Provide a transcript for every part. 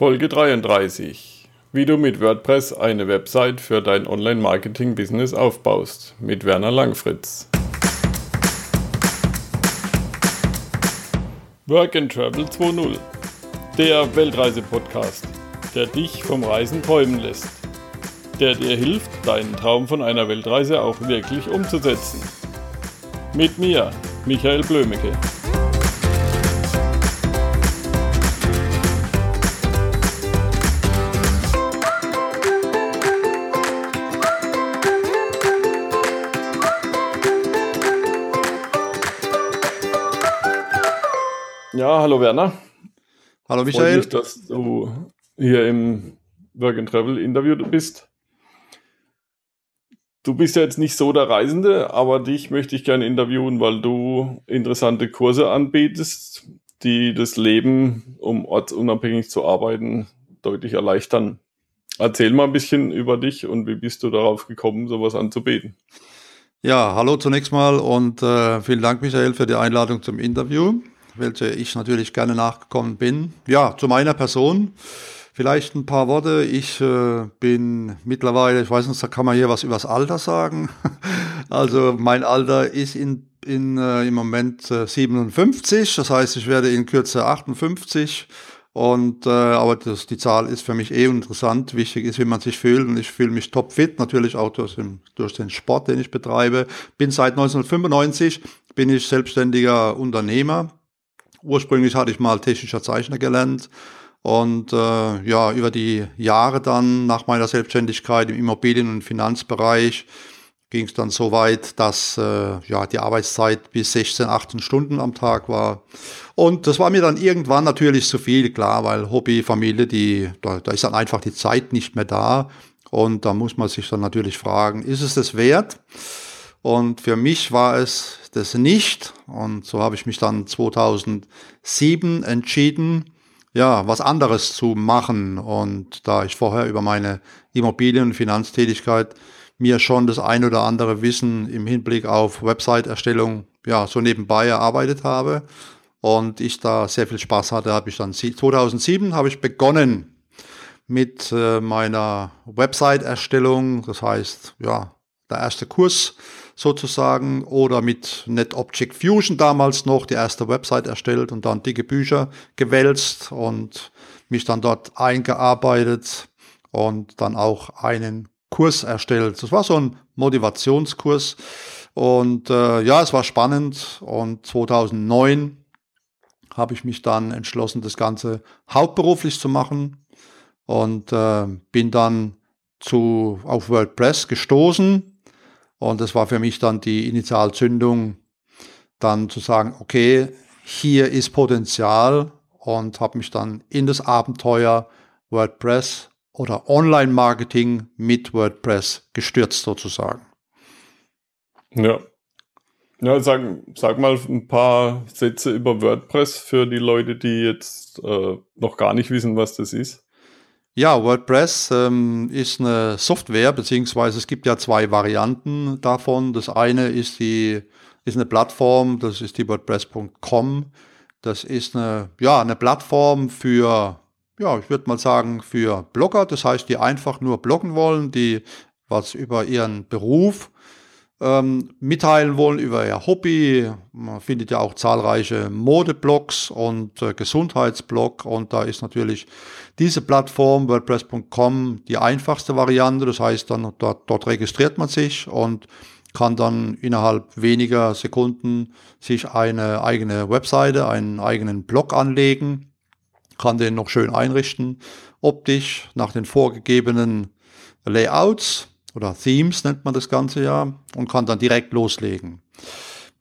Folge 33. Wie du mit WordPress eine Website für dein Online-Marketing-Business aufbaust. Mit Werner Langfritz. Work and Travel 2.0. Der Weltreise-Podcast, der dich vom Reisen träumen lässt. Der dir hilft, deinen Traum von einer Weltreise auch wirklich umzusetzen. Mit mir, Michael Blömecke. Ja, hallo Werner. Hallo Michael. Freut mich, dass du hier im Work and Travel Interview bist. Du bist ja jetzt nicht so der Reisende, aber dich möchte ich gerne interviewen, weil du interessante Kurse anbietest, die das Leben, um ortsunabhängig zu arbeiten, deutlich erleichtern. Erzähl mal ein bisschen über dich und wie bist du darauf gekommen, sowas anzubieten. Ja, hallo zunächst mal und äh, vielen Dank, Michael, für die Einladung zum Interview welche ich natürlich gerne nachgekommen bin. Ja, zu meiner Person. Vielleicht ein paar Worte. Ich äh, bin mittlerweile, ich weiß nicht, da kann man hier was übers Alter sagen. also mein Alter ist in, in, äh, im Moment äh, 57, das heißt, ich werde in Kürze 58. Und äh, aber das, die Zahl ist für mich eh interessant. Wichtig ist, wie man sich fühlt. Und ich fühle mich topfit, natürlich auch durch den, durch den Sport, den ich betreibe. Bin seit 1995 bin ich selbstständiger Unternehmer Ursprünglich hatte ich mal technischer Zeichner gelernt und äh, ja, über die Jahre dann nach meiner Selbstständigkeit im Immobilien- und Finanzbereich ging es dann so weit, dass äh, ja, die Arbeitszeit bis 16, 18 Stunden am Tag war. Und das war mir dann irgendwann natürlich zu viel, klar, weil Hobby, Familie, die, da, da ist dann einfach die Zeit nicht mehr da. Und da muss man sich dann natürlich fragen, ist es das wert? Und für mich war es das nicht. Und so habe ich mich dann 2007 entschieden, ja, was anderes zu machen. Und da ich vorher über meine Immobilien- und Finanztätigkeit mir schon das ein oder andere Wissen im Hinblick auf Website-Erstellung ja so nebenbei erarbeitet habe und ich da sehr viel Spaß hatte, habe ich dann 2007 habe ich begonnen mit äh, meiner Website-Erstellung. Das heißt, ja, der erste Kurs sozusagen oder mit NetObject Fusion damals noch die erste Website erstellt und dann dicke Bücher gewälzt und mich dann dort eingearbeitet und dann auch einen Kurs erstellt. Das war so ein Motivationskurs und äh, ja, es war spannend und 2009 habe ich mich dann entschlossen, das Ganze hauptberuflich zu machen und äh, bin dann zu, auf WordPress gestoßen und das war für mich dann die Initialzündung, dann zu sagen, okay, hier ist Potenzial und habe mich dann in das Abenteuer WordPress oder Online-Marketing mit WordPress gestürzt sozusagen. Ja. Ja, sag, sag mal ein paar Sätze über WordPress für die Leute, die jetzt äh, noch gar nicht wissen, was das ist. Ja, WordPress ähm, ist eine Software, beziehungsweise es gibt ja zwei Varianten davon. Das eine ist die ist eine Plattform, das ist die WordPress.com. Das ist eine ja eine Plattform für ja ich würde mal sagen für Blogger. Das heißt, die einfach nur bloggen wollen, die was über ihren Beruf ähm, mitteilen wollen über ihr Hobby. Man findet ja auch zahlreiche Modeblogs und äh, Gesundheitsblog und da ist natürlich diese Plattform WordPress.com die einfachste Variante. Das heißt, dann dort, dort registriert man sich und kann dann innerhalb weniger Sekunden sich eine eigene Webseite, einen eigenen Blog anlegen, kann den noch schön einrichten, optisch nach den vorgegebenen Layouts oder Themes nennt man das Ganze ja und kann dann direkt loslegen.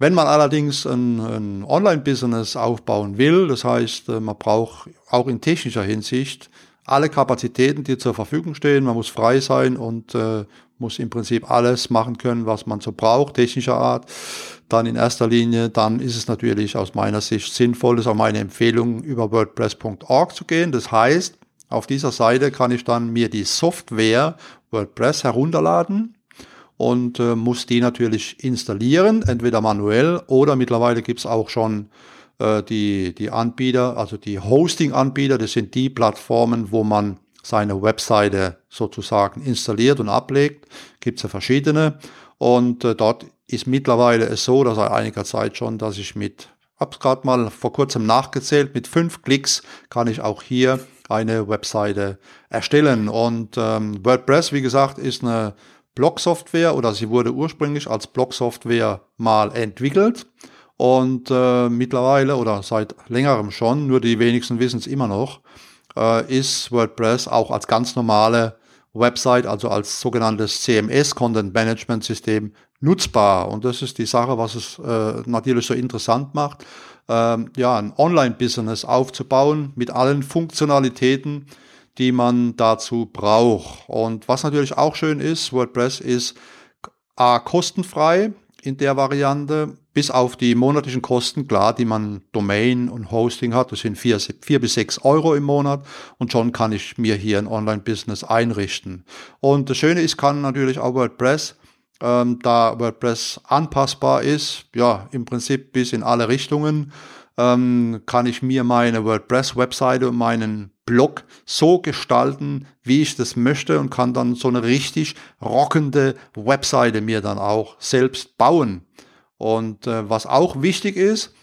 Wenn man allerdings ein, ein Online-Business aufbauen will, das heißt, äh, man braucht auch in technischer Hinsicht alle Kapazitäten, die zur Verfügung stehen, man muss frei sein und äh, muss im Prinzip alles machen können, was man so braucht, technischer Art, dann in erster Linie, dann ist es natürlich aus meiner Sicht sinnvoll, das ist auch meine Empfehlung, über WordPress.org zu gehen. Das heißt, auf dieser Seite kann ich dann mir die Software WordPress herunterladen und äh, muss die natürlich installieren, entweder manuell oder mittlerweile gibt es auch schon äh, die, die Anbieter, also die Hosting-Anbieter, das sind die Plattformen, wo man seine Webseite sozusagen installiert und ablegt. Gibt es ja verschiedene. Und äh, dort ist mittlerweile es so, dass seit einiger Zeit schon, dass ich mit, hab's gerade mal vor kurzem nachgezählt, mit fünf Klicks kann ich auch hier eine Webseite erstellen. Und ähm, WordPress, wie gesagt, ist eine Blog-Software oder sie wurde ursprünglich als Blog-Software mal entwickelt. Und äh, mittlerweile oder seit längerem schon, nur die wenigsten wissen es immer noch, äh, ist WordPress auch als ganz normale Website, also als sogenanntes CMS, Content Management System, nutzbar. Und das ist die Sache, was es äh, natürlich so interessant macht, ähm, ja, ein Online-Business aufzubauen mit allen Funktionalitäten, die man dazu braucht. Und was natürlich auch schön ist, WordPress ist A, kostenfrei in der Variante, bis auf die monatlichen Kosten, klar, die man Domain und Hosting hat, das sind vier, vier bis sechs Euro im Monat und schon kann ich mir hier ein Online-Business einrichten. Und das Schöne ist, kann natürlich auch WordPress, ähm, da WordPress anpassbar ist, ja, im Prinzip bis in alle Richtungen, ähm, kann ich mir meine WordPress-Webseite und meinen Blog so gestalten, wie ich das möchte und kann dann so eine richtig rockende Webseite mir dann auch selbst bauen. Und äh, was auch wichtig ist,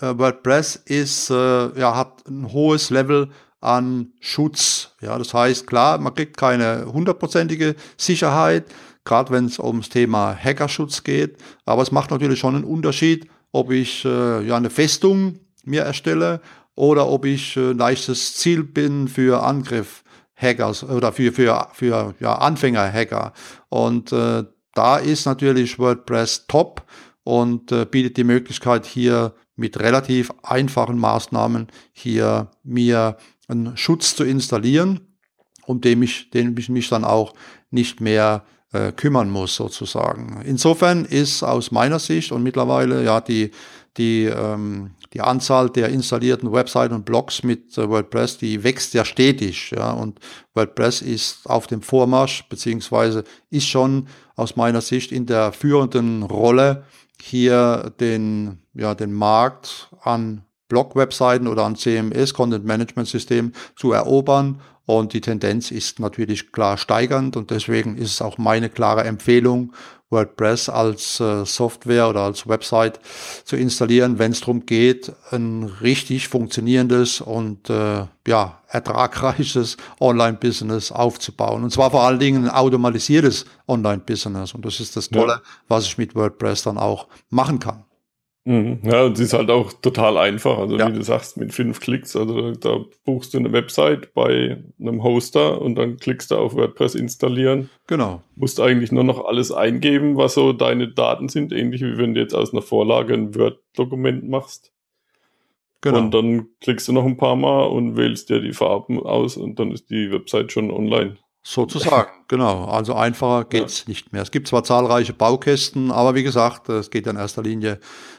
äh, WordPress ist, äh, ja, hat ein hohes Level an Schutz. Ja, das heißt, klar, man kriegt keine hundertprozentige Sicherheit, gerade wenn es ums Thema Hackerschutz geht. Aber es macht natürlich schon einen Unterschied, ob ich äh, ja eine Festung mir erstelle oder ob ich äh, leichtes Ziel bin für Angriff. Hackers oder für, für, für ja, Anfänger-Hacker. Und äh, da ist natürlich WordPress top und äh, bietet die Möglichkeit hier mit relativ einfachen Maßnahmen hier mir einen Schutz zu installieren, um den ich, den ich mich dann auch nicht mehr äh, kümmern muss sozusagen. Insofern ist aus meiner Sicht und mittlerweile ja die die, ähm, die Anzahl der installierten Webseiten und Blogs mit äh, WordPress, die wächst ja stetig. Ja, und WordPress ist auf dem Vormarsch, beziehungsweise ist schon aus meiner Sicht in der führenden Rolle, hier den, ja, den Markt an Blog-Webseiten oder an CMS, Content Management System, zu erobern. Und die Tendenz ist natürlich klar steigernd und deswegen ist es auch meine klare Empfehlung, WordPress als äh, Software oder als Website zu installieren, wenn es darum geht, ein richtig funktionierendes und äh, ja, ertragreiches Online-Business aufzubauen. Und zwar vor allen Dingen ein automatisiertes Online-Business. Und das ist das Tolle, ja. was ich mit WordPress dann auch machen kann. Mhm. Ja, und es ist halt auch total einfach. Also ja. wie du sagst, mit fünf Klicks, also da buchst du eine Website bei einem Hoster und dann klickst du auf WordPress installieren. Genau. Musst eigentlich nur noch alles eingeben, was so deine Daten sind, ähnlich wie wenn du jetzt aus einer Vorlage ein Word-Dokument machst. Genau. Und dann klickst du noch ein paar Mal und wählst dir die Farben aus und dann ist die Website schon online. Sozusagen, genau. Also einfacher geht's ja. nicht mehr. Es gibt zwar zahlreiche Baukästen, aber wie gesagt, es geht in erster Linie,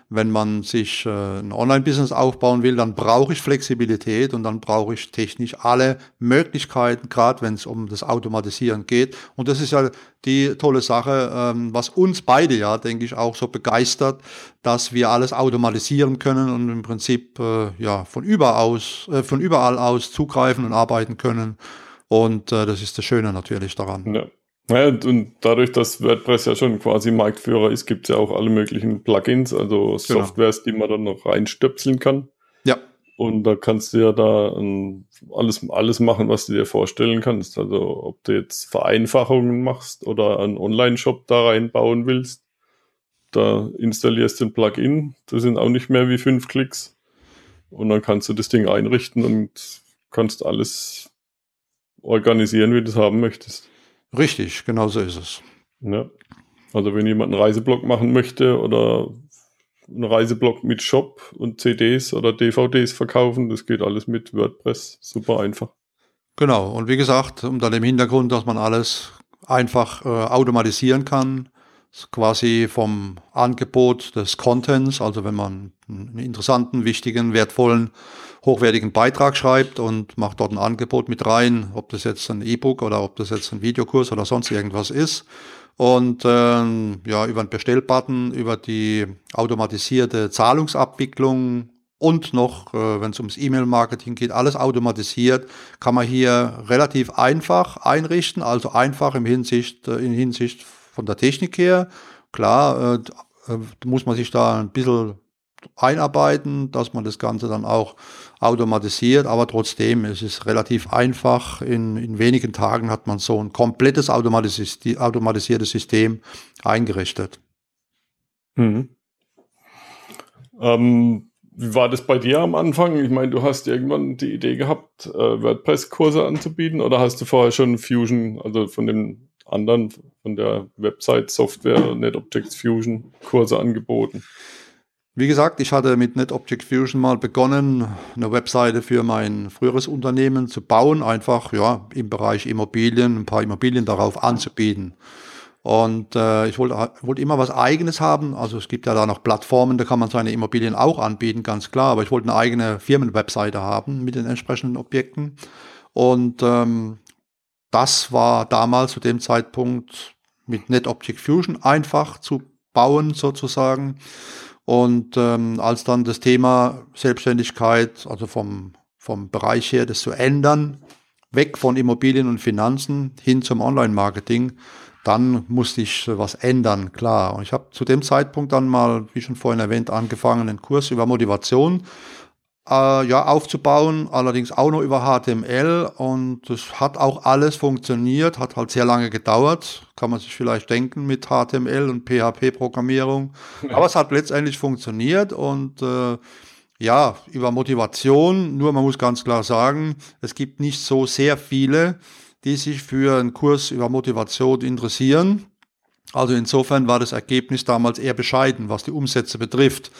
wenn man sich äh, ein Online-Business aufbauen will, dann brauche ich Flexibilität und dann brauche ich technisch alle Möglichkeiten, gerade wenn es um das Automatisieren geht. Und das ist ja die tolle Sache, ähm, was uns beide ja, denke ich, auch so begeistert, dass wir alles automatisieren können und im Prinzip äh, ja von überall aus, äh, von überall aus zugreifen und arbeiten können. Und äh, das ist das Schöne natürlich daran. Ja. Ja, und dadurch, dass WordPress ja schon quasi Marktführer ist, gibt es ja auch alle möglichen Plugins, also genau. Softwares, die man dann noch reinstöpseln kann. Ja. Und da kannst du ja da um, alles, alles machen, was du dir vorstellen kannst. Also ob du jetzt Vereinfachungen machst oder einen Online-Shop da reinbauen willst, da installierst du ein Plugin. Das sind auch nicht mehr wie fünf Klicks. Und dann kannst du das Ding einrichten und kannst alles organisieren, wie du es haben möchtest. Richtig, genau so ist es. Ja. Also wenn jemand einen Reiseblog machen möchte oder einen Reiseblog mit Shop und CDs oder DVDs verkaufen, das geht alles mit WordPress. Super einfach. Genau, und wie gesagt, unter dem Hintergrund, dass man alles einfach äh, automatisieren kann, quasi vom Angebot des Contents, also wenn man einen interessanten, wichtigen, wertvollen hochwertigen Beitrag schreibt und macht dort ein Angebot mit rein, ob das jetzt ein E-Book oder ob das jetzt ein Videokurs oder sonst irgendwas ist. Und ähm, ja, über einen Bestellbutton, über die automatisierte Zahlungsabwicklung und noch, äh, wenn es ums E-Mail-Marketing geht, alles automatisiert, kann man hier relativ einfach einrichten, also einfach im Hinsicht, äh, in Hinsicht von der Technik her. Klar, äh, äh, muss man sich da ein bisschen einarbeiten, dass man das Ganze dann auch automatisiert, aber trotzdem es ist relativ einfach. In, in wenigen Tagen hat man so ein komplettes automatisiertes System eingerichtet. Mhm. Ähm, wie war das bei dir am Anfang? Ich meine, du hast irgendwann die Idee gehabt, äh, WordPress-Kurse anzubieten oder hast du vorher schon Fusion, also von dem anderen, von der Website-Software NetObjects Fusion Kurse angeboten? Wie gesagt, ich hatte mit NetObject Fusion mal begonnen, eine Webseite für mein früheres Unternehmen zu bauen, einfach ja im Bereich Immobilien, ein paar Immobilien darauf anzubieten. Und äh, ich wollte, wollte immer was Eigenes haben. Also es gibt ja da noch Plattformen, da kann man seine Immobilien auch anbieten, ganz klar. Aber ich wollte eine eigene Firmenwebseite haben mit den entsprechenden Objekten. Und ähm, das war damals zu dem Zeitpunkt mit NetObject Fusion einfach zu bauen sozusagen. Und ähm, als dann das Thema Selbstständigkeit, also vom, vom Bereich her, das zu ändern, weg von Immobilien und Finanzen hin zum Online-Marketing, dann musste ich was ändern, klar. Und ich habe zu dem Zeitpunkt dann mal, wie schon vorhin erwähnt, angefangen, einen Kurs über Motivation äh, ja, aufzubauen, allerdings auch noch über HTML und das hat auch alles funktioniert, hat halt sehr lange gedauert, kann man sich vielleicht denken mit HTML und PHP-Programmierung, aber es hat letztendlich funktioniert und äh, ja, über Motivation, nur man muss ganz klar sagen, es gibt nicht so sehr viele, die sich für einen Kurs über Motivation interessieren. Also insofern war das Ergebnis damals eher bescheiden, was die Umsätze betrifft.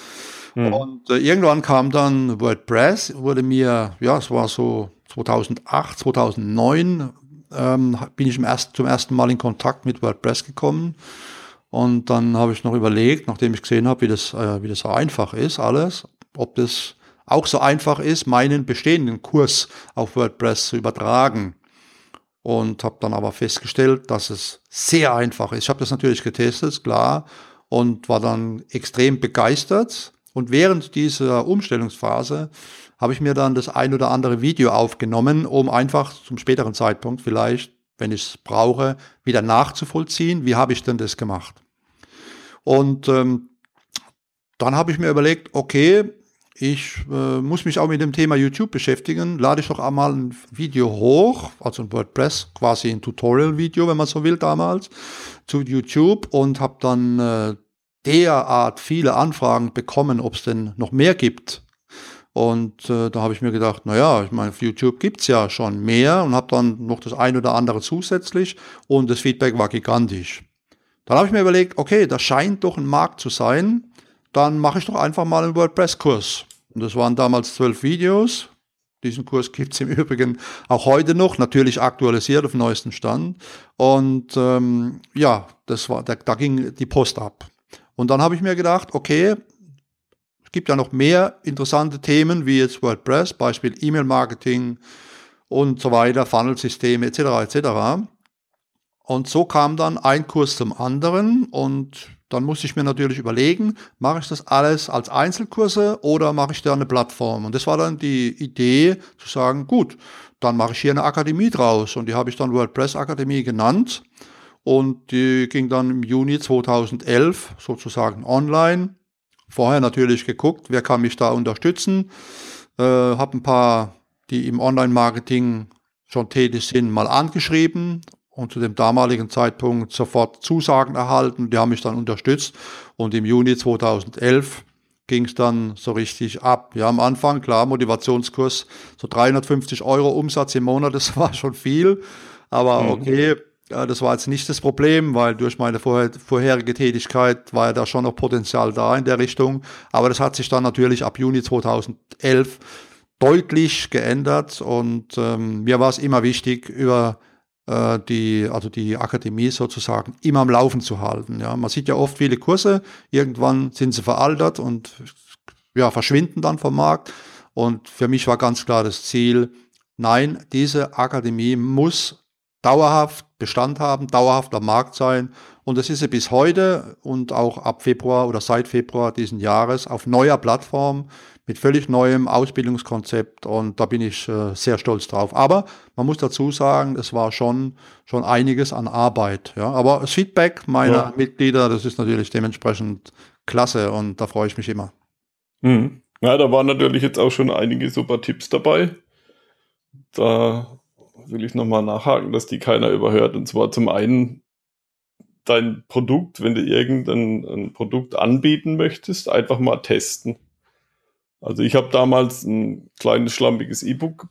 Mhm. Und äh, irgendwann kam dann WordPress, wurde mir, ja, es war so 2008, 2009, ähm, bin ich im erst, zum ersten Mal in Kontakt mit WordPress gekommen. Und dann habe ich noch überlegt, nachdem ich gesehen habe, wie äh, wie das so einfach ist, alles, ob das auch so einfach ist, meinen bestehenden Kurs auf WordPress zu übertragen. Und habe dann aber festgestellt, dass es sehr einfach ist. Ich habe das natürlich getestet, klar, und war dann extrem begeistert. Und während dieser Umstellungsphase habe ich mir dann das ein oder andere Video aufgenommen, um einfach zum späteren Zeitpunkt vielleicht, wenn ich es brauche, wieder nachzuvollziehen, wie habe ich denn das gemacht. Und ähm, dann habe ich mir überlegt, okay, ich äh, muss mich auch mit dem Thema YouTube beschäftigen, lade ich doch einmal ein Video hoch, also ein WordPress, quasi ein Tutorial-Video, wenn man so will damals, zu YouTube und habe dann äh, derart viele Anfragen bekommen, ob es denn noch mehr gibt. Und äh, da habe ich mir gedacht, naja, ich meine, auf YouTube gibt's ja schon mehr und habe dann noch das ein oder andere zusätzlich und das Feedback war gigantisch. Dann habe ich mir überlegt, okay, das scheint doch ein Markt zu sein, dann mache ich doch einfach mal einen WordPress-Kurs. Und das waren damals zwölf Videos. Diesen Kurs gibt's im Übrigen auch heute noch, natürlich aktualisiert auf neuesten Stand. Und ähm, ja, das war, da, da ging die Post ab. Und dann habe ich mir gedacht, okay, es gibt ja noch mehr interessante Themen wie jetzt WordPress, Beispiel E-Mail-Marketing und so weiter, Funnelsysteme etc. etc. Und so kam dann ein Kurs zum anderen und dann musste ich mir natürlich überlegen, mache ich das alles als Einzelkurse oder mache ich da eine Plattform? Und das war dann die Idee zu sagen, gut, dann mache ich hier eine Akademie draus und die habe ich dann WordPress Akademie genannt. Und die ging dann im Juni 2011 sozusagen online. Vorher natürlich geguckt, wer kann mich da unterstützen. Äh, habe ein paar, die im Online-Marketing schon tätig sind, mal angeschrieben und zu dem damaligen Zeitpunkt sofort Zusagen erhalten. Die haben mich dann unterstützt und im Juni 2011 ging es dann so richtig ab. Ja, am Anfang, klar, Motivationskurs, so 350 Euro Umsatz im Monat, das war schon viel, aber mhm. okay, das war jetzt nicht das Problem, weil durch meine vorher, vorherige Tätigkeit war ja da schon noch Potenzial da in der Richtung. Aber das hat sich dann natürlich ab Juni 2011 deutlich geändert und ähm, mir war es immer wichtig, über äh, die, also die Akademie sozusagen immer am Laufen zu halten. Ja, man sieht ja oft viele Kurse, irgendwann sind sie veraltet und ja, verschwinden dann vom Markt. Und für mich war ganz klar das Ziel, nein, diese Akademie muss dauerhaft Bestand haben, dauerhaft am Markt sein. Und das ist sie bis heute und auch ab Februar oder seit Februar diesen Jahres auf neuer Plattform mit völlig neuem Ausbildungskonzept und da bin ich äh, sehr stolz drauf. Aber man muss dazu sagen, es war schon, schon einiges an Arbeit. Ja? Aber das Feedback meiner ja. Mitglieder, das ist natürlich dementsprechend klasse und da freue ich mich immer. Mhm. Ja, da waren natürlich jetzt auch schon einige super Tipps dabei. Da will ich nochmal nachhaken, dass die keiner überhört. Und zwar zum einen dein Produkt, wenn du irgendein Produkt anbieten möchtest, einfach mal testen. Also ich habe damals ein kleines schlampiges E-Book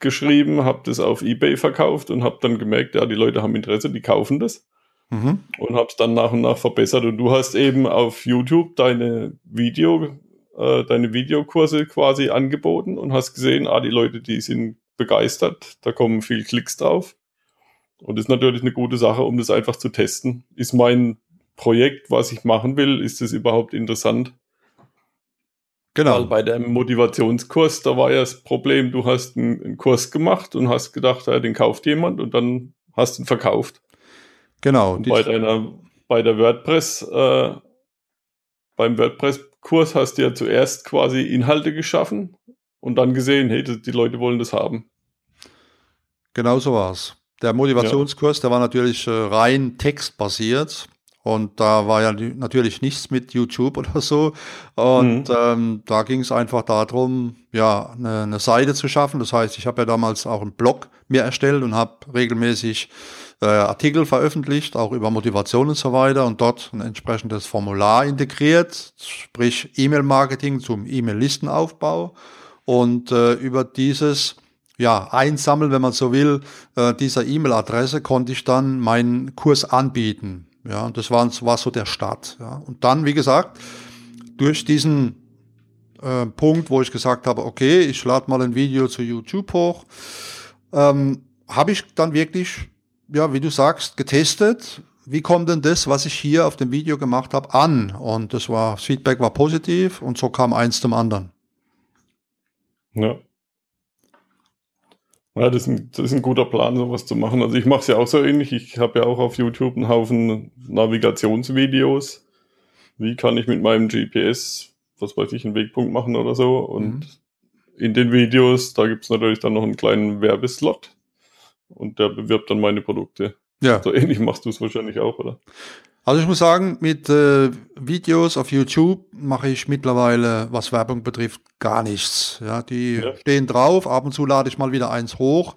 geschrieben, habe das auf eBay verkauft und habe dann gemerkt, ja, die Leute haben Interesse, die kaufen das. Mhm. Und habe es dann nach und nach verbessert. Und du hast eben auf YouTube deine Video, äh, deine Videokurse quasi angeboten und hast gesehen, ah, die Leute, die sind begeistert, da kommen viel Klicks drauf. Und das ist natürlich eine gute Sache, um das einfach zu testen. Ist mein Projekt, was ich machen will, ist das überhaupt interessant? Genau. Weil bei dem Motivationskurs, da war ja das Problem, du hast einen, einen Kurs gemacht und hast gedacht, ja, den kauft jemand und dann hast du ihn verkauft. Genau. Und bei deiner, bei der WordPress, äh, beim WordPress-Kurs hast du ja zuerst quasi Inhalte geschaffen und dann gesehen, hey, die Leute wollen das haben. Genau so war es. Der Motivationskurs, ja. der war natürlich äh, rein textbasiert. Und da war ja natürlich nichts mit YouTube oder so. Und mhm. ähm, da ging es einfach darum, ja, eine, eine, Seite zu schaffen. Das heißt, ich habe ja damals auch einen Blog mir erstellt und habe regelmäßig äh, Artikel veröffentlicht, auch über Motivation und so weiter und dort ein entsprechendes Formular integriert, sprich E-Mail-Marketing zum E-Mail-Listenaufbau. Und äh, über dieses ja, Einsammeln, wenn man so will, äh, dieser E-Mail-Adresse konnte ich dann meinen Kurs anbieten. Ja, und das war, war so der Start. Ja. Und dann, wie gesagt, durch diesen äh, Punkt, wo ich gesagt habe, okay, ich lade mal ein Video zu YouTube hoch, ähm, habe ich dann wirklich, ja, wie du sagst, getestet. Wie kommt denn das, was ich hier auf dem Video gemacht habe, an? Und das war, das Feedback war positiv und so kam eins zum anderen. Ja. Ja, das ist, ein, das ist ein guter Plan, sowas zu machen. Also ich mache es ja auch so ähnlich. Ich habe ja auch auf YouTube einen Haufen Navigationsvideos. Wie kann ich mit meinem GPS, was weiß ich, einen Wegpunkt machen oder so. Und mhm. in den Videos, da gibt es natürlich dann noch einen kleinen Werbeslot. Und der bewirbt dann meine Produkte. Ja. So ähnlich machst du es wahrscheinlich auch, oder? Also ich muss sagen, mit äh, Videos auf YouTube mache ich mittlerweile, was Werbung betrifft, gar nichts. Ja, die ja. stehen drauf, ab und zu lade ich mal wieder eins hoch,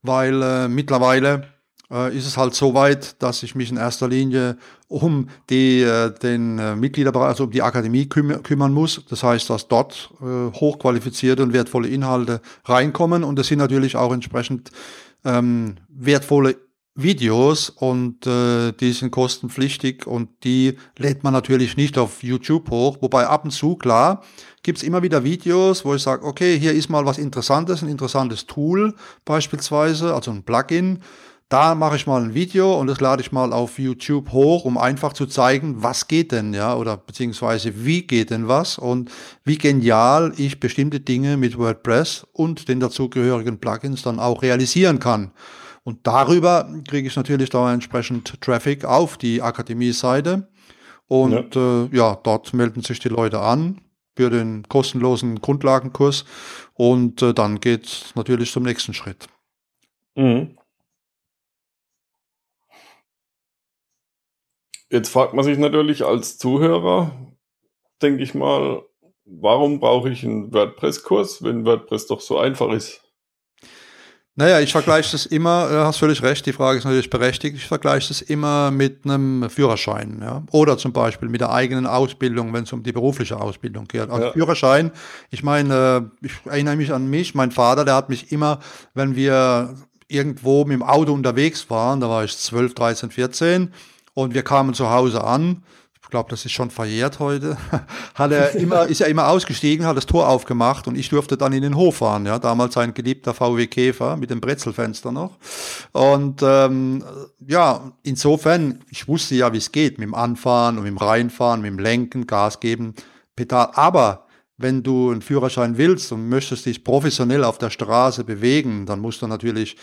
weil äh, mittlerweile äh, ist es halt so weit, dass ich mich in erster Linie um die, äh, den äh, Mitgliederbereich, also um die Akademie küm kümmern muss. Das heißt, dass dort äh, hochqualifizierte und wertvolle Inhalte reinkommen und es sind natürlich auch entsprechend ähm, wertvolle Videos und äh, die sind kostenpflichtig und die lädt man natürlich nicht auf YouTube hoch. Wobei ab und zu, klar, gibt's immer wieder Videos, wo ich sage, okay, hier ist mal was Interessantes, ein interessantes Tool beispielsweise, also ein Plugin. Da mache ich mal ein Video und das lade ich mal auf YouTube hoch, um einfach zu zeigen, was geht denn, ja, oder beziehungsweise wie geht denn was und wie genial ich bestimmte Dinge mit WordPress und den dazugehörigen Plugins dann auch realisieren kann. Und darüber kriege ich natürlich da entsprechend Traffic auf die Akademie-Seite. Und ja. Äh, ja, dort melden sich die Leute an für den kostenlosen Grundlagenkurs. Und äh, dann geht es natürlich zum nächsten Schritt. Mhm. Jetzt fragt man sich natürlich als Zuhörer, denke ich mal, warum brauche ich einen WordPress-Kurs, wenn WordPress doch so einfach ist? Naja, ich vergleiche das immer, du hast völlig recht, die Frage ist natürlich berechtigt, ich vergleiche das immer mit einem Führerschein, ja. Oder zum Beispiel mit der eigenen Ausbildung, wenn es um die berufliche Ausbildung geht. Also ja. Führerschein, ich meine, ich erinnere mich an mich, mein Vater, der hat mich immer, wenn wir irgendwo mit dem Auto unterwegs waren, da war ich 12, 13, 14 und wir kamen zu Hause an, glaube, das ist schon verjährt heute, hat er immer, ist er immer ausgestiegen, hat das Tor aufgemacht und ich durfte dann in den Hof fahren. Ja, damals ein geliebter VW Käfer mit dem Brezelfenster noch. Und ähm, ja, insofern, ich wusste ja, wie es geht, mit dem Anfahren und mit dem Reinfahren, mit dem Lenken, Gas geben, Pedal. Aber wenn du einen Führerschein willst und möchtest dich professionell auf der Straße bewegen, dann musst du natürlich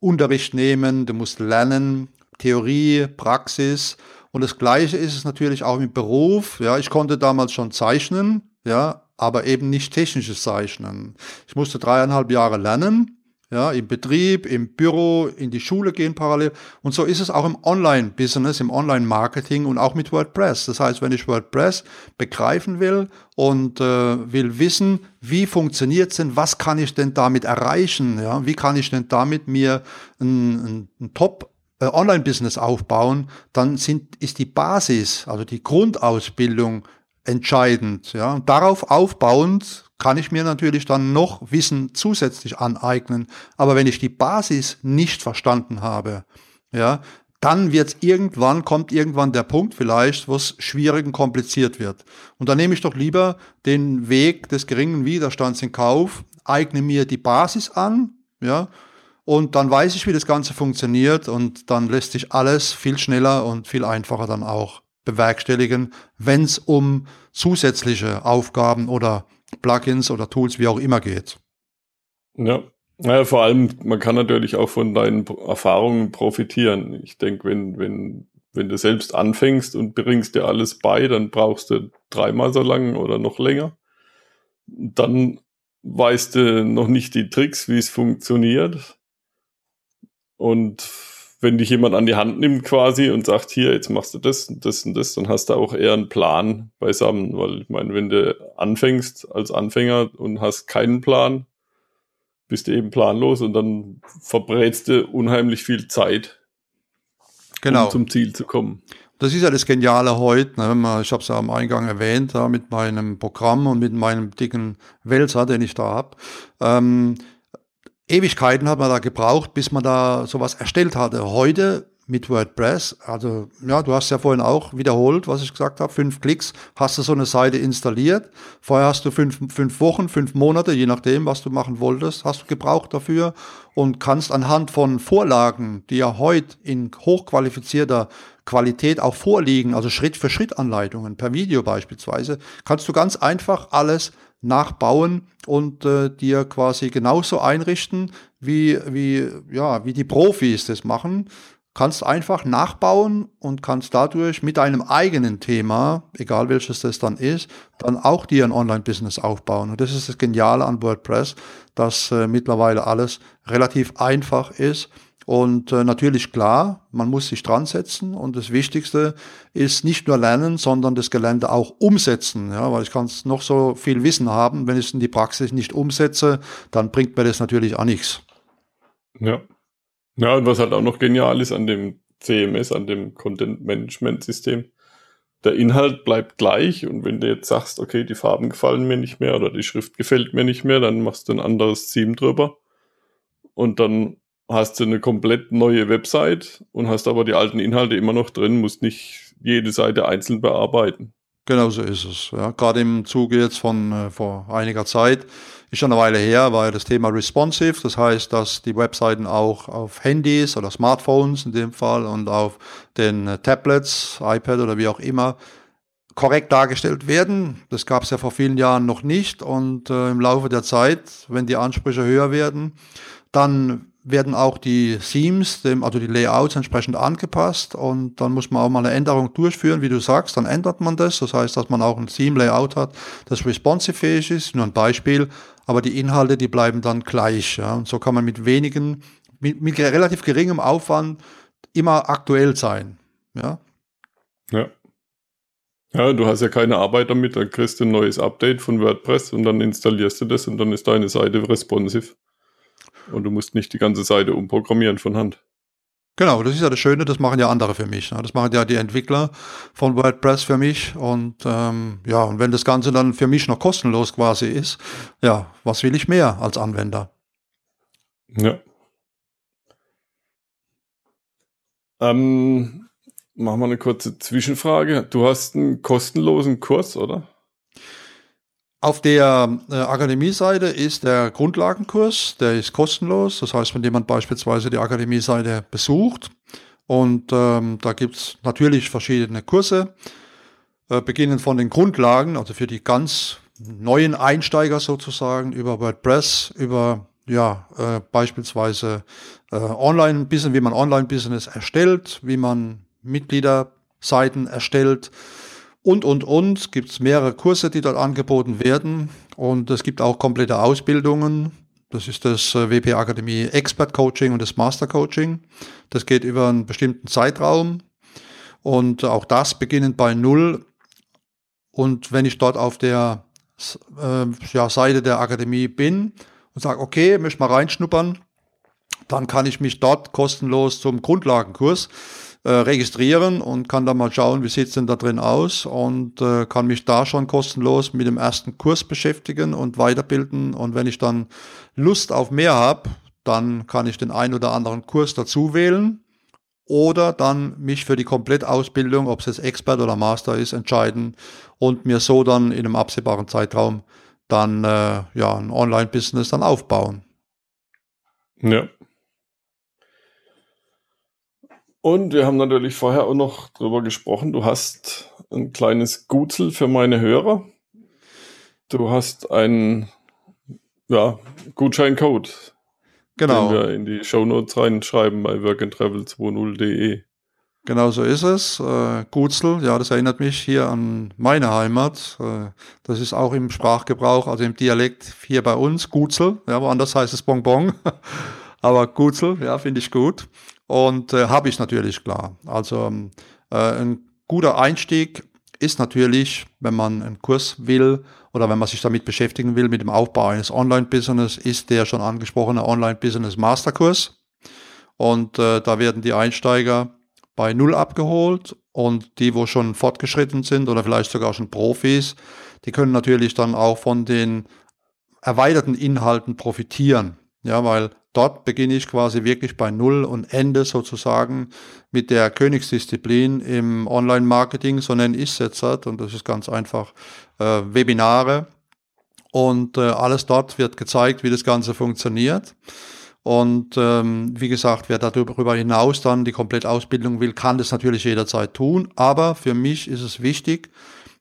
Unterricht nehmen, du musst lernen, Theorie, Praxis. Und das Gleiche ist es natürlich auch im Beruf. Ja, ich konnte damals schon zeichnen, ja, aber eben nicht technisches Zeichnen. Ich musste dreieinhalb Jahre lernen, ja, im Betrieb, im Büro, in die Schule gehen parallel. Und so ist es auch im Online-Business, im Online-Marketing und auch mit WordPress. Das heißt, wenn ich WordPress begreifen will und äh, will wissen, wie funktioniert es denn, was kann ich denn damit erreichen, ja, wie kann ich denn damit mir ein, ein, ein Top Online-Business aufbauen, dann sind, ist die Basis, also die Grundausbildung entscheidend. Ja. Und darauf aufbauend kann ich mir natürlich dann noch Wissen zusätzlich aneignen. Aber wenn ich die Basis nicht verstanden habe, ja, dann wird irgendwann, kommt irgendwann der Punkt vielleicht, wo es schwierig und kompliziert wird. Und dann nehme ich doch lieber den Weg des geringen Widerstands in Kauf, eigne mir die Basis an, ja, und dann weiß ich, wie das Ganze funktioniert und dann lässt sich alles viel schneller und viel einfacher dann auch bewerkstelligen, wenn es um zusätzliche Aufgaben oder Plugins oder Tools, wie auch immer geht. Ja. Naja, vor allem, man kann natürlich auch von deinen Erfahrungen profitieren. Ich denke, wenn, wenn, wenn du selbst anfängst und bringst dir alles bei, dann brauchst du dreimal so lang oder noch länger. Dann weißt du noch nicht die Tricks, wie es funktioniert. Und wenn dich jemand an die Hand nimmt quasi und sagt, hier, jetzt machst du das und das und das, dann hast du auch eher einen Plan beisammen. Weil ich meine, wenn du anfängst als Anfänger und hast keinen Plan, bist du eben planlos und dann verbrätst du unheimlich viel Zeit, genau. um zum Ziel zu kommen. Das ist ja das Geniale heute. Ne? Ich habe es ja am Eingang erwähnt, da mit meinem Programm und mit meinem dicken Wälzer, den ich da habe. Ähm, Ewigkeiten hat man da gebraucht, bis man da sowas erstellt hatte. Heute mit WordPress, also ja, du hast ja vorhin auch wiederholt, was ich gesagt habe, fünf Klicks, hast du so eine Seite installiert. Vorher hast du fünf, fünf Wochen, fünf Monate, je nachdem, was du machen wolltest, hast du gebraucht dafür und kannst anhand von Vorlagen, die ja heute in hochqualifizierter Qualität auch vorliegen, also Schritt für Schritt Anleitungen per Video beispielsweise, kannst du ganz einfach alles nachbauen und äh, dir quasi genauso einrichten, wie, wie, ja, wie die Profis das machen. Kannst einfach nachbauen und kannst dadurch mit deinem eigenen Thema, egal welches das dann ist, dann auch dir ein Online-Business aufbauen. Und das ist das Geniale an WordPress, dass äh, mittlerweile alles relativ einfach ist und äh, natürlich klar, man muss sich dran setzen und das Wichtigste ist nicht nur lernen, sondern das Gelände auch umsetzen. Ja, weil ich kann noch so viel Wissen haben, wenn ich es in die Praxis nicht umsetze, dann bringt mir das natürlich auch nichts. Ja. Ja, und was halt auch noch genial ist an dem CMS, an dem Content Management System, der Inhalt bleibt gleich und wenn du jetzt sagst, okay, die Farben gefallen mir nicht mehr oder die Schrift gefällt mir nicht mehr, dann machst du ein anderes Theme drüber und dann hast du eine komplett neue Website und hast aber die alten Inhalte immer noch drin, musst nicht jede Seite einzeln bearbeiten. Genau so ist es. Ja, gerade im Zuge jetzt von äh, vor einiger Zeit, ist schon eine Weile her, war das Thema responsive. Das heißt, dass die Webseiten auch auf Handys oder Smartphones in dem Fall und auf den äh, Tablets, iPad oder wie auch immer korrekt dargestellt werden. Das gab es ja vor vielen Jahren noch nicht. Und äh, im Laufe der Zeit, wenn die Ansprüche höher werden, dann werden auch die Themes, also die Layouts entsprechend angepasst und dann muss man auch mal eine Änderung durchführen, wie du sagst, dann ändert man das. Das heißt, dass man auch ein Theme-Layout hat, das responsive-fähig ist, nur ein Beispiel, aber die Inhalte, die bleiben dann gleich. Ja. Und so kann man mit wenigen, mit, mit relativ geringem Aufwand immer aktuell sein. Ja. Ja. Ja, du hast ja keine Arbeit damit, dann kriegst du ein neues Update von WordPress und dann installierst du das und dann ist deine Seite responsive. Und du musst nicht die ganze Seite umprogrammieren von Hand. Genau, das ist ja das Schöne, das machen ja andere für mich. Ne? Das machen ja die Entwickler von WordPress für mich. Und ähm, ja, und wenn das Ganze dann für mich noch kostenlos quasi ist, ja, was will ich mehr als Anwender? Ja. Ähm, machen wir eine kurze Zwischenfrage. Du hast einen kostenlosen Kurs, oder? Auf der äh, Akademie-Seite ist der Grundlagenkurs, der ist kostenlos. Das heißt, wenn jemand beispielsweise die Akademie-Seite besucht und ähm, da gibt's natürlich verschiedene Kurse, äh, beginnen von den Grundlagen, also für die ganz neuen Einsteiger sozusagen, über WordPress, über ja, äh, beispielsweise äh, Online-Business, wie man Online-Business erstellt, wie man Mitgliederseiten erstellt und, und, und. Es gibt mehrere Kurse, die dort angeboten werden und es gibt auch komplette Ausbildungen. Das ist das äh, WP Akademie Expert Coaching und das Master Coaching. Das geht über einen bestimmten Zeitraum und auch das beginnend bei Null. Und wenn ich dort auf der äh, ja, Seite der Akademie bin und sage, okay, möchte mal reinschnuppern, dann kann ich mich dort kostenlos zum Grundlagenkurs äh, registrieren und kann dann mal schauen, wie sieht's denn da drin aus und äh, kann mich da schon kostenlos mit dem ersten Kurs beschäftigen und weiterbilden. Und wenn ich dann Lust auf mehr habe, dann kann ich den ein oder anderen Kurs dazu wählen oder dann mich für die Komplettausbildung, ob es jetzt Expert oder Master ist, entscheiden und mir so dann in einem absehbaren Zeitraum dann äh, ja ein Online-Business dann aufbauen. Ja. Und wir haben natürlich vorher auch noch drüber gesprochen. Du hast ein kleines Gutzel für meine Hörer. Du hast einen ja, Gutscheincode Genau. Den wir in die Shownotes reinschreiben bei workandtravel20.de. Genau so ist es. Äh, Gutzel, ja, das erinnert mich hier an meine Heimat. Äh, das ist auch im Sprachgebrauch, also im Dialekt hier bei uns, Gutzel. Ja, woanders heißt es Bonbon. Aber Gutzel, ja, finde ich gut. Und äh, habe ich natürlich klar. Also ähm, äh, ein guter Einstieg ist natürlich, wenn man einen Kurs will oder wenn man sich damit beschäftigen will, mit dem Aufbau eines Online-Business, ist der schon angesprochene Online-Business-Masterkurs. Und äh, da werden die Einsteiger bei Null abgeholt und die, wo schon fortgeschritten sind oder vielleicht sogar schon Profis, die können natürlich dann auch von den erweiterten Inhalten profitieren. Ja, weil dort beginne ich quasi wirklich bei Null und ende sozusagen mit der Königsdisziplin im Online-Marketing, so nenne ich es jetzt. Halt. Und das ist ganz einfach äh, Webinare. Und äh, alles dort wird gezeigt, wie das Ganze funktioniert. Und ähm, wie gesagt, wer darüber hinaus dann die Komplettausbildung will, kann das natürlich jederzeit tun. Aber für mich ist es wichtig,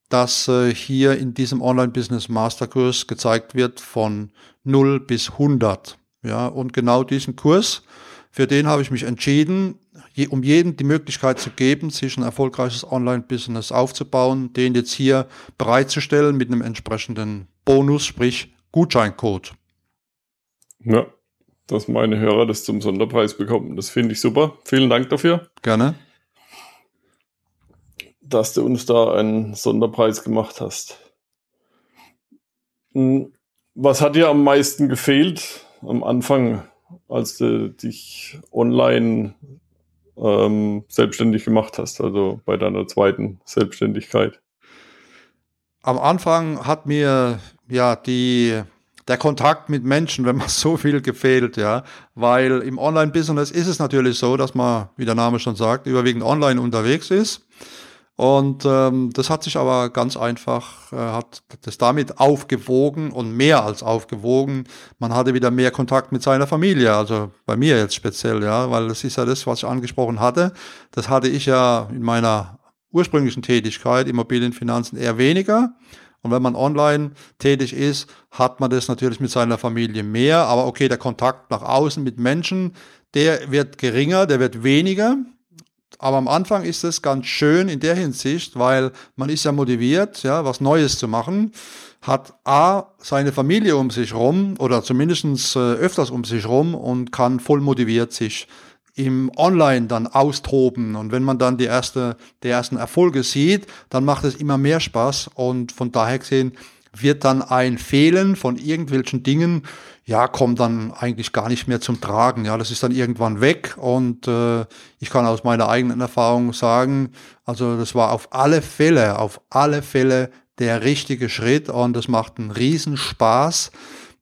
dass äh, hier in diesem Online-Business Masterkurs gezeigt wird von 0 bis 100. Ja, und genau diesen Kurs, für den habe ich mich entschieden, je, um jedem die Möglichkeit zu geben, sich ein erfolgreiches Online-Business aufzubauen, den jetzt hier bereitzustellen mit einem entsprechenden Bonus, sprich Gutscheincode. Ja, dass meine Hörer das zum Sonderpreis bekommen. Das finde ich super. Vielen Dank dafür. Gerne. Dass du uns da einen Sonderpreis gemacht hast. Hm, was hat dir am meisten gefehlt am Anfang, als du dich online ähm, selbstständig gemacht hast, also bei deiner zweiten Selbstständigkeit? Am Anfang hat mir ja die der Kontakt mit Menschen, wenn man so viel gefehlt, ja, weil im Online-Business ist es natürlich so, dass man, wie der Name schon sagt, überwiegend online unterwegs ist und ähm, das hat sich aber ganz einfach, äh, hat das damit aufgewogen und mehr als aufgewogen. Man hatte wieder mehr Kontakt mit seiner Familie, also bei mir jetzt speziell, ja, weil das ist ja das, was ich angesprochen hatte. Das hatte ich ja in meiner ursprünglichen Tätigkeit, Immobilienfinanzen, eher weniger. Und wenn man online tätig ist, hat man das natürlich mit seiner Familie mehr. Aber okay, der Kontakt nach außen mit Menschen, der wird geringer, der wird weniger. Aber am Anfang ist es ganz schön in der Hinsicht, weil man ist ja motiviert, ja, was Neues zu machen, hat A, seine Familie um sich rum oder zumindest äh, öfters um sich rum und kann voll motiviert sich im Online dann austoben. Und wenn man dann die, erste, die ersten Erfolge sieht, dann macht es immer mehr Spaß. Und von daher gesehen wird dann ein Fehlen von irgendwelchen Dingen ja, kommt dann eigentlich gar nicht mehr zum Tragen. Ja, das ist dann irgendwann weg und äh, ich kann aus meiner eigenen Erfahrung sagen, also das war auf alle Fälle, auf alle Fälle der richtige Schritt und es macht einen Riesenspaß,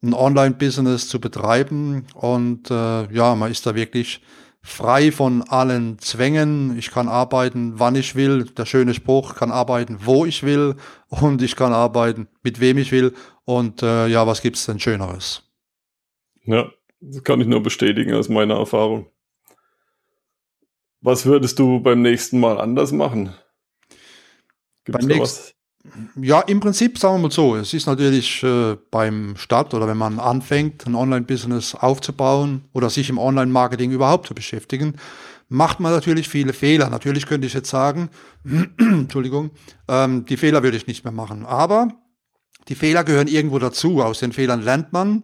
ein Online-Business zu betreiben und äh, ja, man ist da wirklich frei von allen Zwängen. Ich kann arbeiten, wann ich will. Der schöne Spruch, kann arbeiten, wo ich will und ich kann arbeiten, mit wem ich will. Und äh, ja, was gibt's denn Schöneres? Ja, das kann ich nur bestätigen aus meiner Erfahrung. Was würdest du beim nächsten Mal anders machen? Gibt's beim, nächst, Ja, im Prinzip sagen wir mal so. Es ist natürlich äh, beim Start oder wenn man anfängt, ein Online-Business aufzubauen oder sich im Online-Marketing überhaupt zu beschäftigen, macht man natürlich viele Fehler. Natürlich könnte ich jetzt sagen, Entschuldigung, ähm, die Fehler würde ich nicht mehr machen. Aber die Fehler gehören irgendwo dazu. Aus den Fehlern lernt man,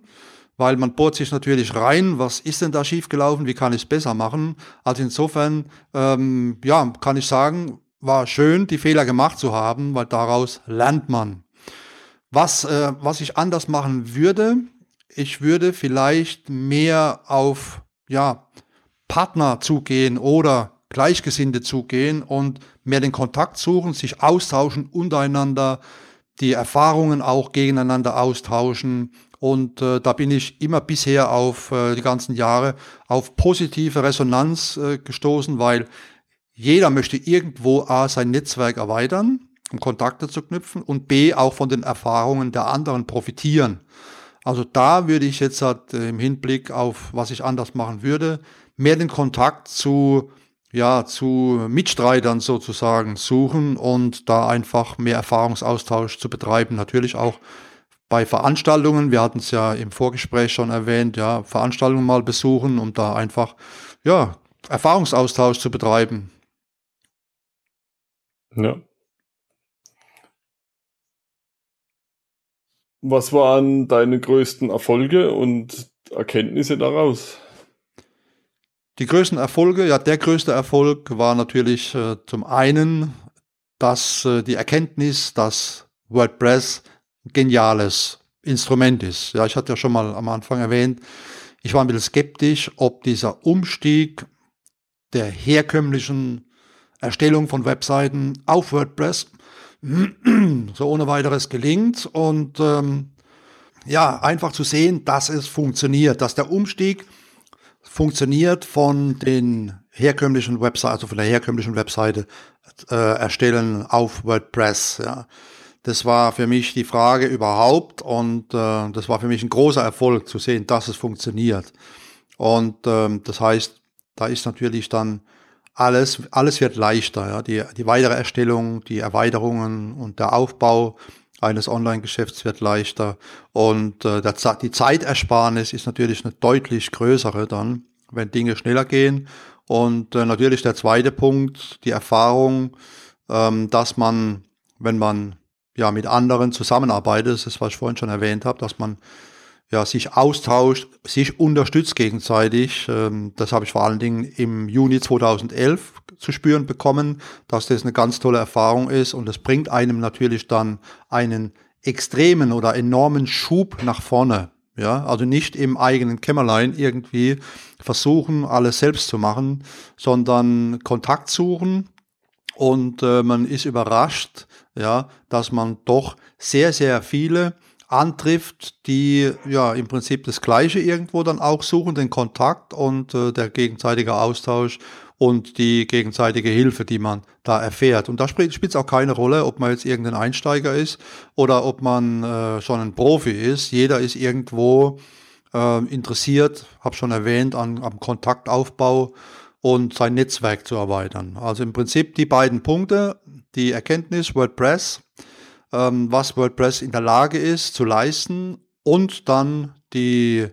weil man bohrt sich natürlich rein. Was ist denn da schiefgelaufen? Wie kann ich es besser machen? Also insofern, ähm, ja, kann ich sagen, war schön, die Fehler gemacht zu haben, weil daraus lernt man. Was, äh, was ich anders machen würde, ich würde vielleicht mehr auf ja, Partner zugehen oder Gleichgesinnte zugehen und mehr den Kontakt suchen, sich austauschen untereinander, die Erfahrungen auch gegeneinander austauschen. Und äh, da bin ich immer bisher auf äh, die ganzen Jahre auf positive Resonanz äh, gestoßen, weil jeder möchte irgendwo A sein Netzwerk erweitern, um Kontakte zu knüpfen und B auch von den Erfahrungen der anderen profitieren. Also da würde ich jetzt halt äh, im Hinblick auf, was ich anders machen würde, mehr den Kontakt zu, ja, zu Mitstreitern sozusagen suchen und da einfach mehr Erfahrungsaustausch zu betreiben. Natürlich auch bei Veranstaltungen, wir hatten es ja im Vorgespräch schon erwähnt, ja, Veranstaltungen mal besuchen, um da einfach, ja, Erfahrungsaustausch zu betreiben. Ja. Was waren deine größten Erfolge und Erkenntnisse daraus? Die größten Erfolge, ja, der größte Erfolg war natürlich äh, zum einen, dass äh, die Erkenntnis, dass WordPress ein geniales Instrument ist. Ja, ich hatte ja schon mal am Anfang erwähnt, ich war ein bisschen skeptisch, ob dieser Umstieg der herkömmlichen Erstellung von Webseiten auf WordPress so ohne weiteres gelingt und ähm, ja, einfach zu sehen, dass es funktioniert, dass der Umstieg funktioniert von den herkömmlichen Webseiten, also von der herkömmlichen Webseite äh, erstellen auf WordPress. Ja. Das war für mich die Frage überhaupt und äh, das war für mich ein großer Erfolg zu sehen, dass es funktioniert. Und ähm, das heißt, da ist natürlich dann alles, alles wird leichter. Ja. Die, die weitere Erstellung, die Erweiterungen und der Aufbau eines Online-Geschäfts wird leichter. Und äh, der, die Zeitersparnis ist natürlich eine deutlich größere dann, wenn Dinge schneller gehen. Und äh, natürlich der zweite Punkt, die Erfahrung, ähm, dass man, wenn man ja mit anderen zusammenarbeitet, das ist, was ich vorhin schon erwähnt habe, dass man ja, sich austauscht, sich unterstützt gegenseitig. Ähm, das habe ich vor allen Dingen im Juni 2011 zu spüren bekommen, dass das eine ganz tolle Erfahrung ist und es bringt einem natürlich dann einen extremen oder enormen Schub nach vorne. Ja, also nicht im eigenen Kämmerlein irgendwie versuchen, alles selbst zu machen, sondern Kontakt suchen und äh, man ist überrascht, ja, dass man doch sehr, sehr viele antrifft, die ja im Prinzip das Gleiche irgendwo dann auch suchen, den Kontakt und äh, der gegenseitige Austausch und die gegenseitige Hilfe, die man da erfährt. Und da spielt es auch keine Rolle, ob man jetzt irgendein Einsteiger ist oder ob man äh, schon ein Profi ist. Jeder ist irgendwo äh, interessiert, habe schon erwähnt, an, am Kontaktaufbau und sein Netzwerk zu erweitern. Also im Prinzip die beiden Punkte, die Erkenntnis WordPress ähm, was WordPress in der Lage ist zu leisten und dann die,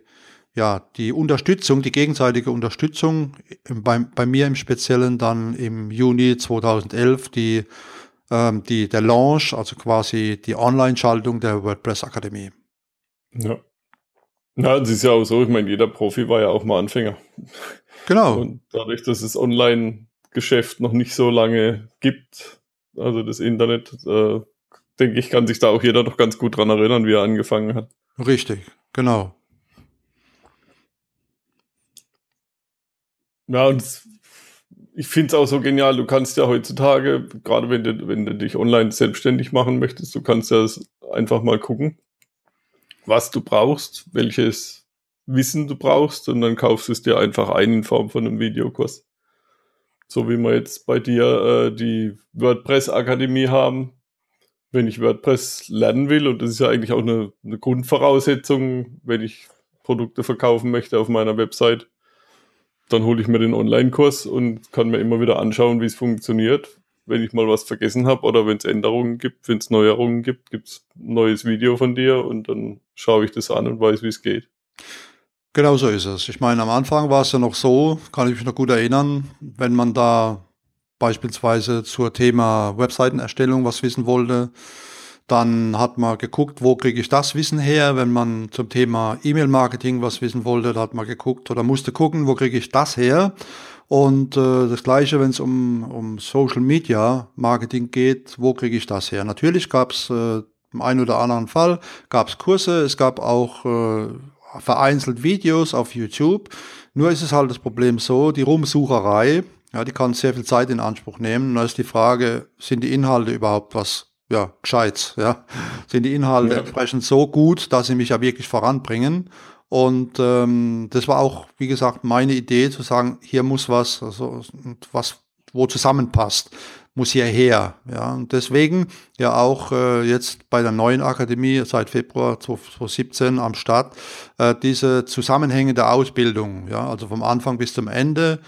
ja, die Unterstützung, die gegenseitige Unterstützung, bei, bei mir im Speziellen dann im Juni 2011 die, ähm, die, der Launch, also quasi die Online-Schaltung der WordPress Akademie. Ja. Ja, das ist ja auch so, ich meine, jeder Profi war ja auch mal Anfänger. Genau. Und dadurch, dass es Online-Geschäft noch nicht so lange gibt, also das Internet, äh, denke ich, kann sich da auch jeder noch ganz gut dran erinnern, wie er angefangen hat. Richtig, genau. Ja, und ich finde es auch so genial, du kannst ja heutzutage, gerade wenn du, wenn du dich online selbstständig machen möchtest, du kannst ja einfach mal gucken, was du brauchst, welches Wissen du brauchst und dann kaufst du es dir einfach ein in Form von einem Videokurs. So wie wir jetzt bei dir äh, die WordPress Akademie haben, wenn ich WordPress lernen will, und das ist ja eigentlich auch eine, eine Grundvoraussetzung, wenn ich Produkte verkaufen möchte auf meiner Website, dann hole ich mir den Online-Kurs und kann mir immer wieder anschauen, wie es funktioniert. wenn ich mal was vergessen habe oder wenn es Änderungen gibt, wenn es Neuerungen gibt, gibt es ein neues Video von dir und dann schaue ich das an und weiß, wie es geht. Genau so ist es. Ich meine, am Anfang war es ja noch so, kann ich mich noch gut erinnern, wenn man da beispielsweise zur Thema Webseitenerstellung was wissen wollte, dann hat man geguckt, wo kriege ich das Wissen her. Wenn man zum Thema E-Mail-Marketing was wissen wollte, da hat man geguckt oder musste gucken, wo kriege ich das her. Und äh, das gleiche, wenn es um, um Social Media Marketing geht, wo kriege ich das her? Natürlich gab es äh, im einen oder anderen Fall, gab Kurse, es gab auch äh, vereinzelt Videos auf YouTube. Nur ist es halt das Problem so, die Rumsucherei, ja, die kann sehr viel Zeit in Anspruch nehmen. Und da ist die Frage, sind die Inhalte überhaupt was, ja, gescheit, ja? Sind die Inhalte ja. entsprechend so gut, dass sie mich ja wirklich voranbringen? Und ähm, das war auch, wie gesagt, meine Idee zu sagen, hier muss was, also was, wo zusammenpasst muss hierher. Ja, und deswegen ja auch äh, jetzt bei der neuen Akademie seit Februar 2017 am Start äh, diese zusammenhängende Ausbildung. Ja, also vom Anfang bis zum Ende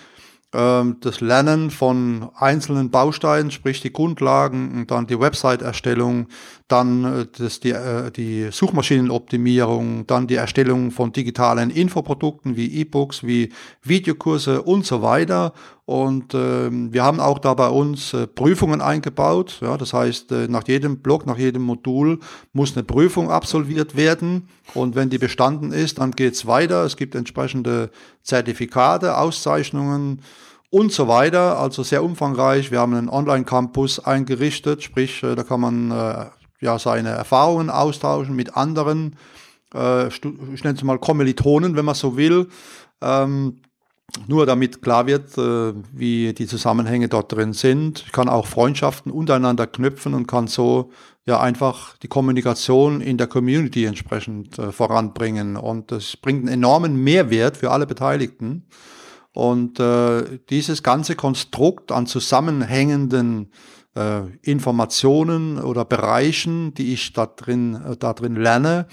das Lernen von einzelnen Bausteinen, sprich die Grundlagen und dann die Website-Erstellung, dann äh, das, die, äh, die Suchmaschinenoptimierung, dann die Erstellung von digitalen Infoprodukten wie E-Books, wie Videokurse und so weiter. Und ähm, wir haben auch da bei uns äh, Prüfungen eingebaut. Ja, das heißt, äh, nach jedem Block, nach jedem Modul muss eine Prüfung absolviert werden. Und wenn die bestanden ist, dann geht's weiter. Es gibt entsprechende Zertifikate, Auszeichnungen und so weiter. Also sehr umfangreich. Wir haben einen Online-Campus eingerichtet, sprich, äh, da kann man ja seine Erfahrungen austauschen mit anderen, äh, ich nenne es mal Kommilitonen, wenn man so will. Ähm, nur damit klar wird, äh, wie die Zusammenhänge dort drin sind. Ich kann auch Freundschaften untereinander knüpfen und kann so ja einfach die Kommunikation in der Community entsprechend äh, voranbringen. Und das bringt einen enormen Mehrwert für alle Beteiligten. Und äh, dieses ganze Konstrukt an zusammenhängenden äh, Informationen oder Bereichen, die ich da drin, äh, da drin lerne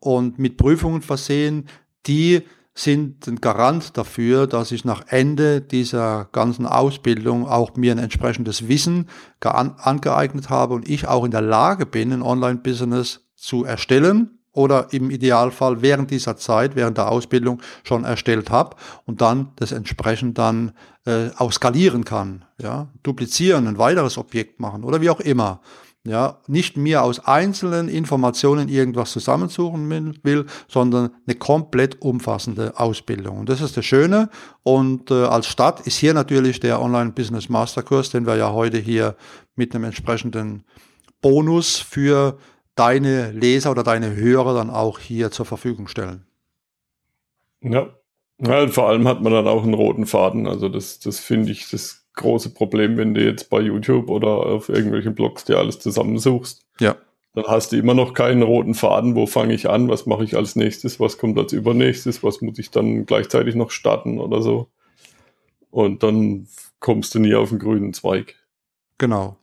und mit Prüfungen versehen, die sind ein Garant dafür, dass ich nach Ende dieser ganzen Ausbildung auch mir ein entsprechendes Wissen angeeignet habe und ich auch in der Lage bin, ein Online-Business zu erstellen oder im Idealfall während dieser Zeit, während der Ausbildung schon erstellt habe und dann das entsprechend dann äh, auch skalieren kann, ja, duplizieren, ein weiteres Objekt machen oder wie auch immer ja, nicht mir aus einzelnen Informationen irgendwas zusammensuchen will, sondern eine komplett umfassende Ausbildung. Und das ist das Schöne. Und äh, als Stadt ist hier natürlich der Online Business Masterkurs, den wir ja heute hier mit einem entsprechenden Bonus für deine Leser oder deine Hörer dann auch hier zur Verfügung stellen. Ja. ja vor allem hat man dann auch einen roten Faden. Also das, das finde ich, das große Problem, wenn du jetzt bei YouTube oder auf irgendwelchen Blogs dir alles zusammensuchst. Ja. Dann hast du immer noch keinen roten Faden. Wo fange ich an? Was mache ich als nächstes? Was kommt als übernächstes? Was muss ich dann gleichzeitig noch starten oder so? Und dann kommst du nie auf den grünen Zweig. Genau.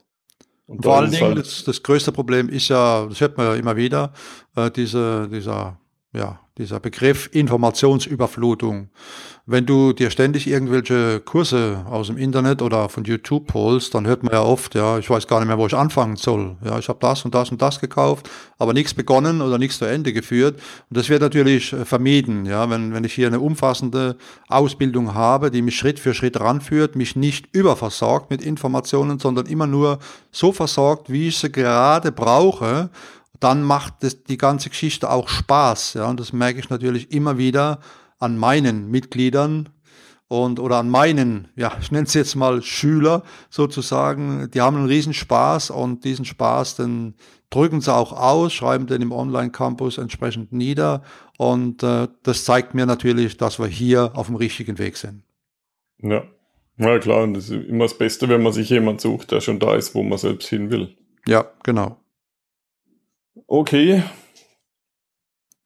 Und Vor allen Dingen, halt das, das, größte Problem ist ja, das hört man ja immer wieder, äh, diese, dieser ja, dieser Begriff Informationsüberflutung. Wenn du dir ständig irgendwelche Kurse aus dem Internet oder von YouTube holst, dann hört man ja oft, ja, ich weiß gar nicht mehr, wo ich anfangen soll. Ja, ich habe das und das und das gekauft, aber nichts begonnen oder nichts zu Ende geführt. Und das wird natürlich äh, vermieden, ja, wenn, wenn ich hier eine umfassende Ausbildung habe, die mich Schritt für Schritt ranführt, mich nicht überversorgt mit Informationen, sondern immer nur so versorgt, wie ich sie gerade brauche dann macht das, die ganze Geschichte auch Spaß. Ja? Und das merke ich natürlich immer wieder an meinen Mitgliedern und oder an meinen, ja, ich nenne es jetzt mal Schüler sozusagen. Die haben einen riesen Spaß und diesen Spaß, den drücken sie auch aus, schreiben den im Online-Campus entsprechend nieder. Und äh, das zeigt mir natürlich, dass wir hier auf dem richtigen Weg sind. Ja, ja klar, und das ist immer das Beste, wenn man sich jemand sucht, der schon da ist, wo man selbst hin will. Ja, genau. Okay.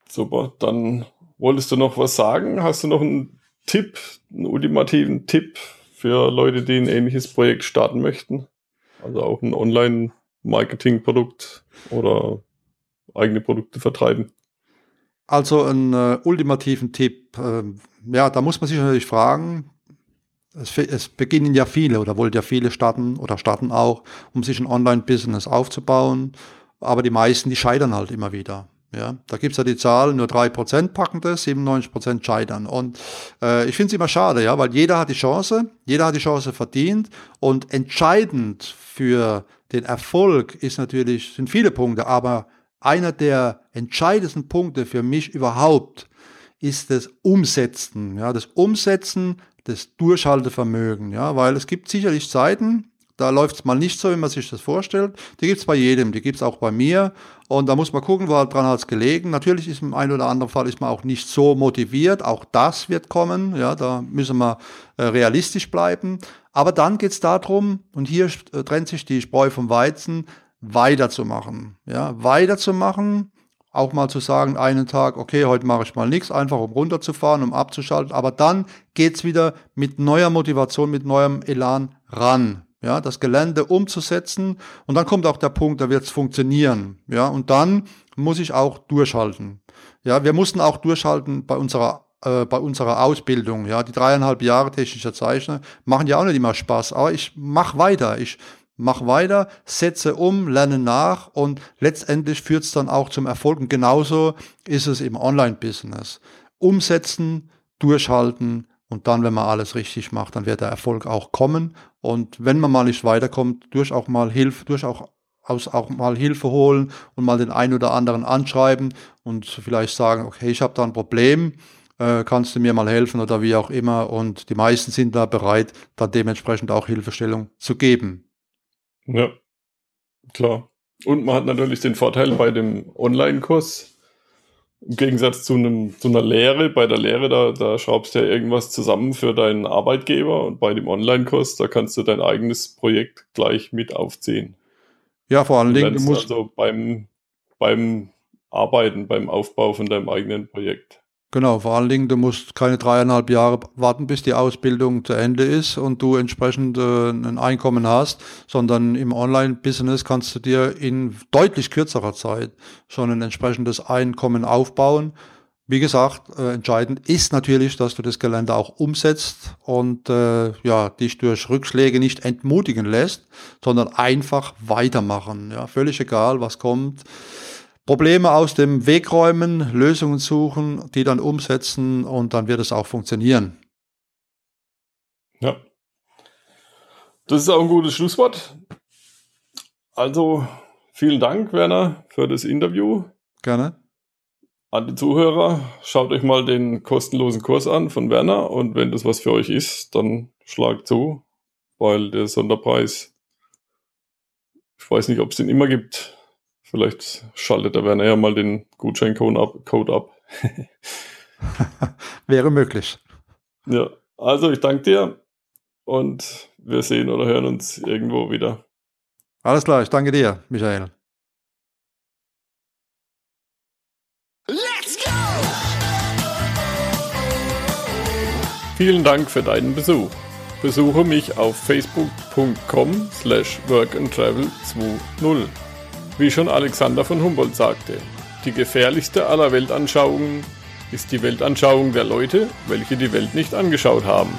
Super. Dann wolltest du noch was sagen? Hast du noch einen Tipp, einen ultimativen Tipp für Leute, die ein ähnliches Projekt starten möchten? Also auch ein Online-Marketing-Produkt oder eigene Produkte vertreiben? Also einen äh, ultimativen Tipp. Ähm, ja, da muss man sich natürlich fragen, es, es, beginnen ja viele oder wollen ja viele starten oder starten auch, um sich ein Online-Business aufzubauen. Aber die meisten, die scheitern halt immer wieder. Ja, da gibt's ja die Zahl, nur drei Prozent packen das, 97% scheitern. Und äh, ich finde es immer schade, ja, weil jeder hat die Chance, jeder hat die Chance verdient und entscheidend für den Erfolg ist natürlich, sind viele Punkte, aber einer der entscheidendsten Punkte für mich überhaupt ist das Umsetzen, ja, das Umsetzen das Durchhaltevermögen, ja, weil es gibt sicherlich Zeiten, da läuft es mal nicht so, wie man sich das vorstellt. Die gibt es bei jedem, die gibt es auch bei mir. Und da muss man gucken, wo dran hat es gelegen. Natürlich ist im einen oder anderen Fall ist man auch nicht so motiviert. Auch das wird kommen. Ja, da müssen wir äh, realistisch bleiben. Aber dann geht es darum, und hier äh, trennt sich die Spreu vom Weizen, weiterzumachen. Ja, weiterzumachen auch mal zu sagen, einen Tag, okay, heute mache ich mal nichts, einfach um runterzufahren, um abzuschalten, aber dann geht's wieder mit neuer Motivation, mit neuem Elan ran. Ja, das Gelände umzusetzen und dann kommt auch der Punkt, da wird's funktionieren. Ja, und dann muss ich auch durchhalten. Ja, wir mussten auch durchhalten bei unserer äh, bei unserer Ausbildung. Ja, die dreieinhalb Jahre technischer Zeichner machen ja auch nicht immer Spaß, aber ich mache weiter. Ich mach weiter, setze um, lerne nach und letztendlich führt es dann auch zum Erfolg. Und genauso ist es im Online-Business. Umsetzen, durchhalten und dann, wenn man alles richtig macht, dann wird der Erfolg auch kommen. Und wenn man mal nicht weiterkommt, durch auch mal Hilfe, durch auch aus auch mal Hilfe holen und mal den einen oder anderen anschreiben und vielleicht sagen, okay, ich habe da ein Problem, äh, kannst du mir mal helfen oder wie auch immer. Und die meisten sind da bereit, dann dementsprechend auch Hilfestellung zu geben. Ja, klar. Und man hat natürlich den Vorteil bei dem Online-Kurs, im Gegensatz zu, einem, zu einer Lehre, bei der Lehre, da, da schraubst du ja irgendwas zusammen für deinen Arbeitgeber und bei dem Online-Kurs, da kannst du dein eigenes Projekt gleich mit aufziehen. Ja, vor allen Dingen, du musst also beim, beim Arbeiten, beim Aufbau von deinem eigenen Projekt. Genau, vor allen Dingen, du musst keine dreieinhalb Jahre warten, bis die Ausbildung zu Ende ist und du entsprechend äh, ein Einkommen hast, sondern im Online-Business kannst du dir in deutlich kürzerer Zeit schon ein entsprechendes Einkommen aufbauen. Wie gesagt, äh, entscheidend ist natürlich, dass du das Gelände auch umsetzt und äh, ja, dich durch Rückschläge nicht entmutigen lässt, sondern einfach weitermachen. Ja, völlig egal, was kommt. Probleme aus dem Weg räumen, Lösungen suchen, die dann umsetzen und dann wird es auch funktionieren. Ja. Das ist auch ein gutes Schlusswort. Also vielen Dank, Werner, für das Interview. Gerne. An die Zuhörer, schaut euch mal den kostenlosen Kurs an von Werner und wenn das was für euch ist, dann schlagt zu, weil der Sonderpreis, ich weiß nicht, ob es den immer gibt, Vielleicht schaltet der Werner ja mal den Gutscheincode ab. Code ab. Wäre möglich. Ja, also ich danke dir und wir sehen oder hören uns irgendwo wieder. Alles klar, ich danke dir, Michael. Let's go! Vielen Dank für deinen Besuch. Besuche mich auf facebook.com slash workandtravel20. Wie schon Alexander von Humboldt sagte, die gefährlichste aller Weltanschauungen ist die Weltanschauung der Leute, welche die Welt nicht angeschaut haben.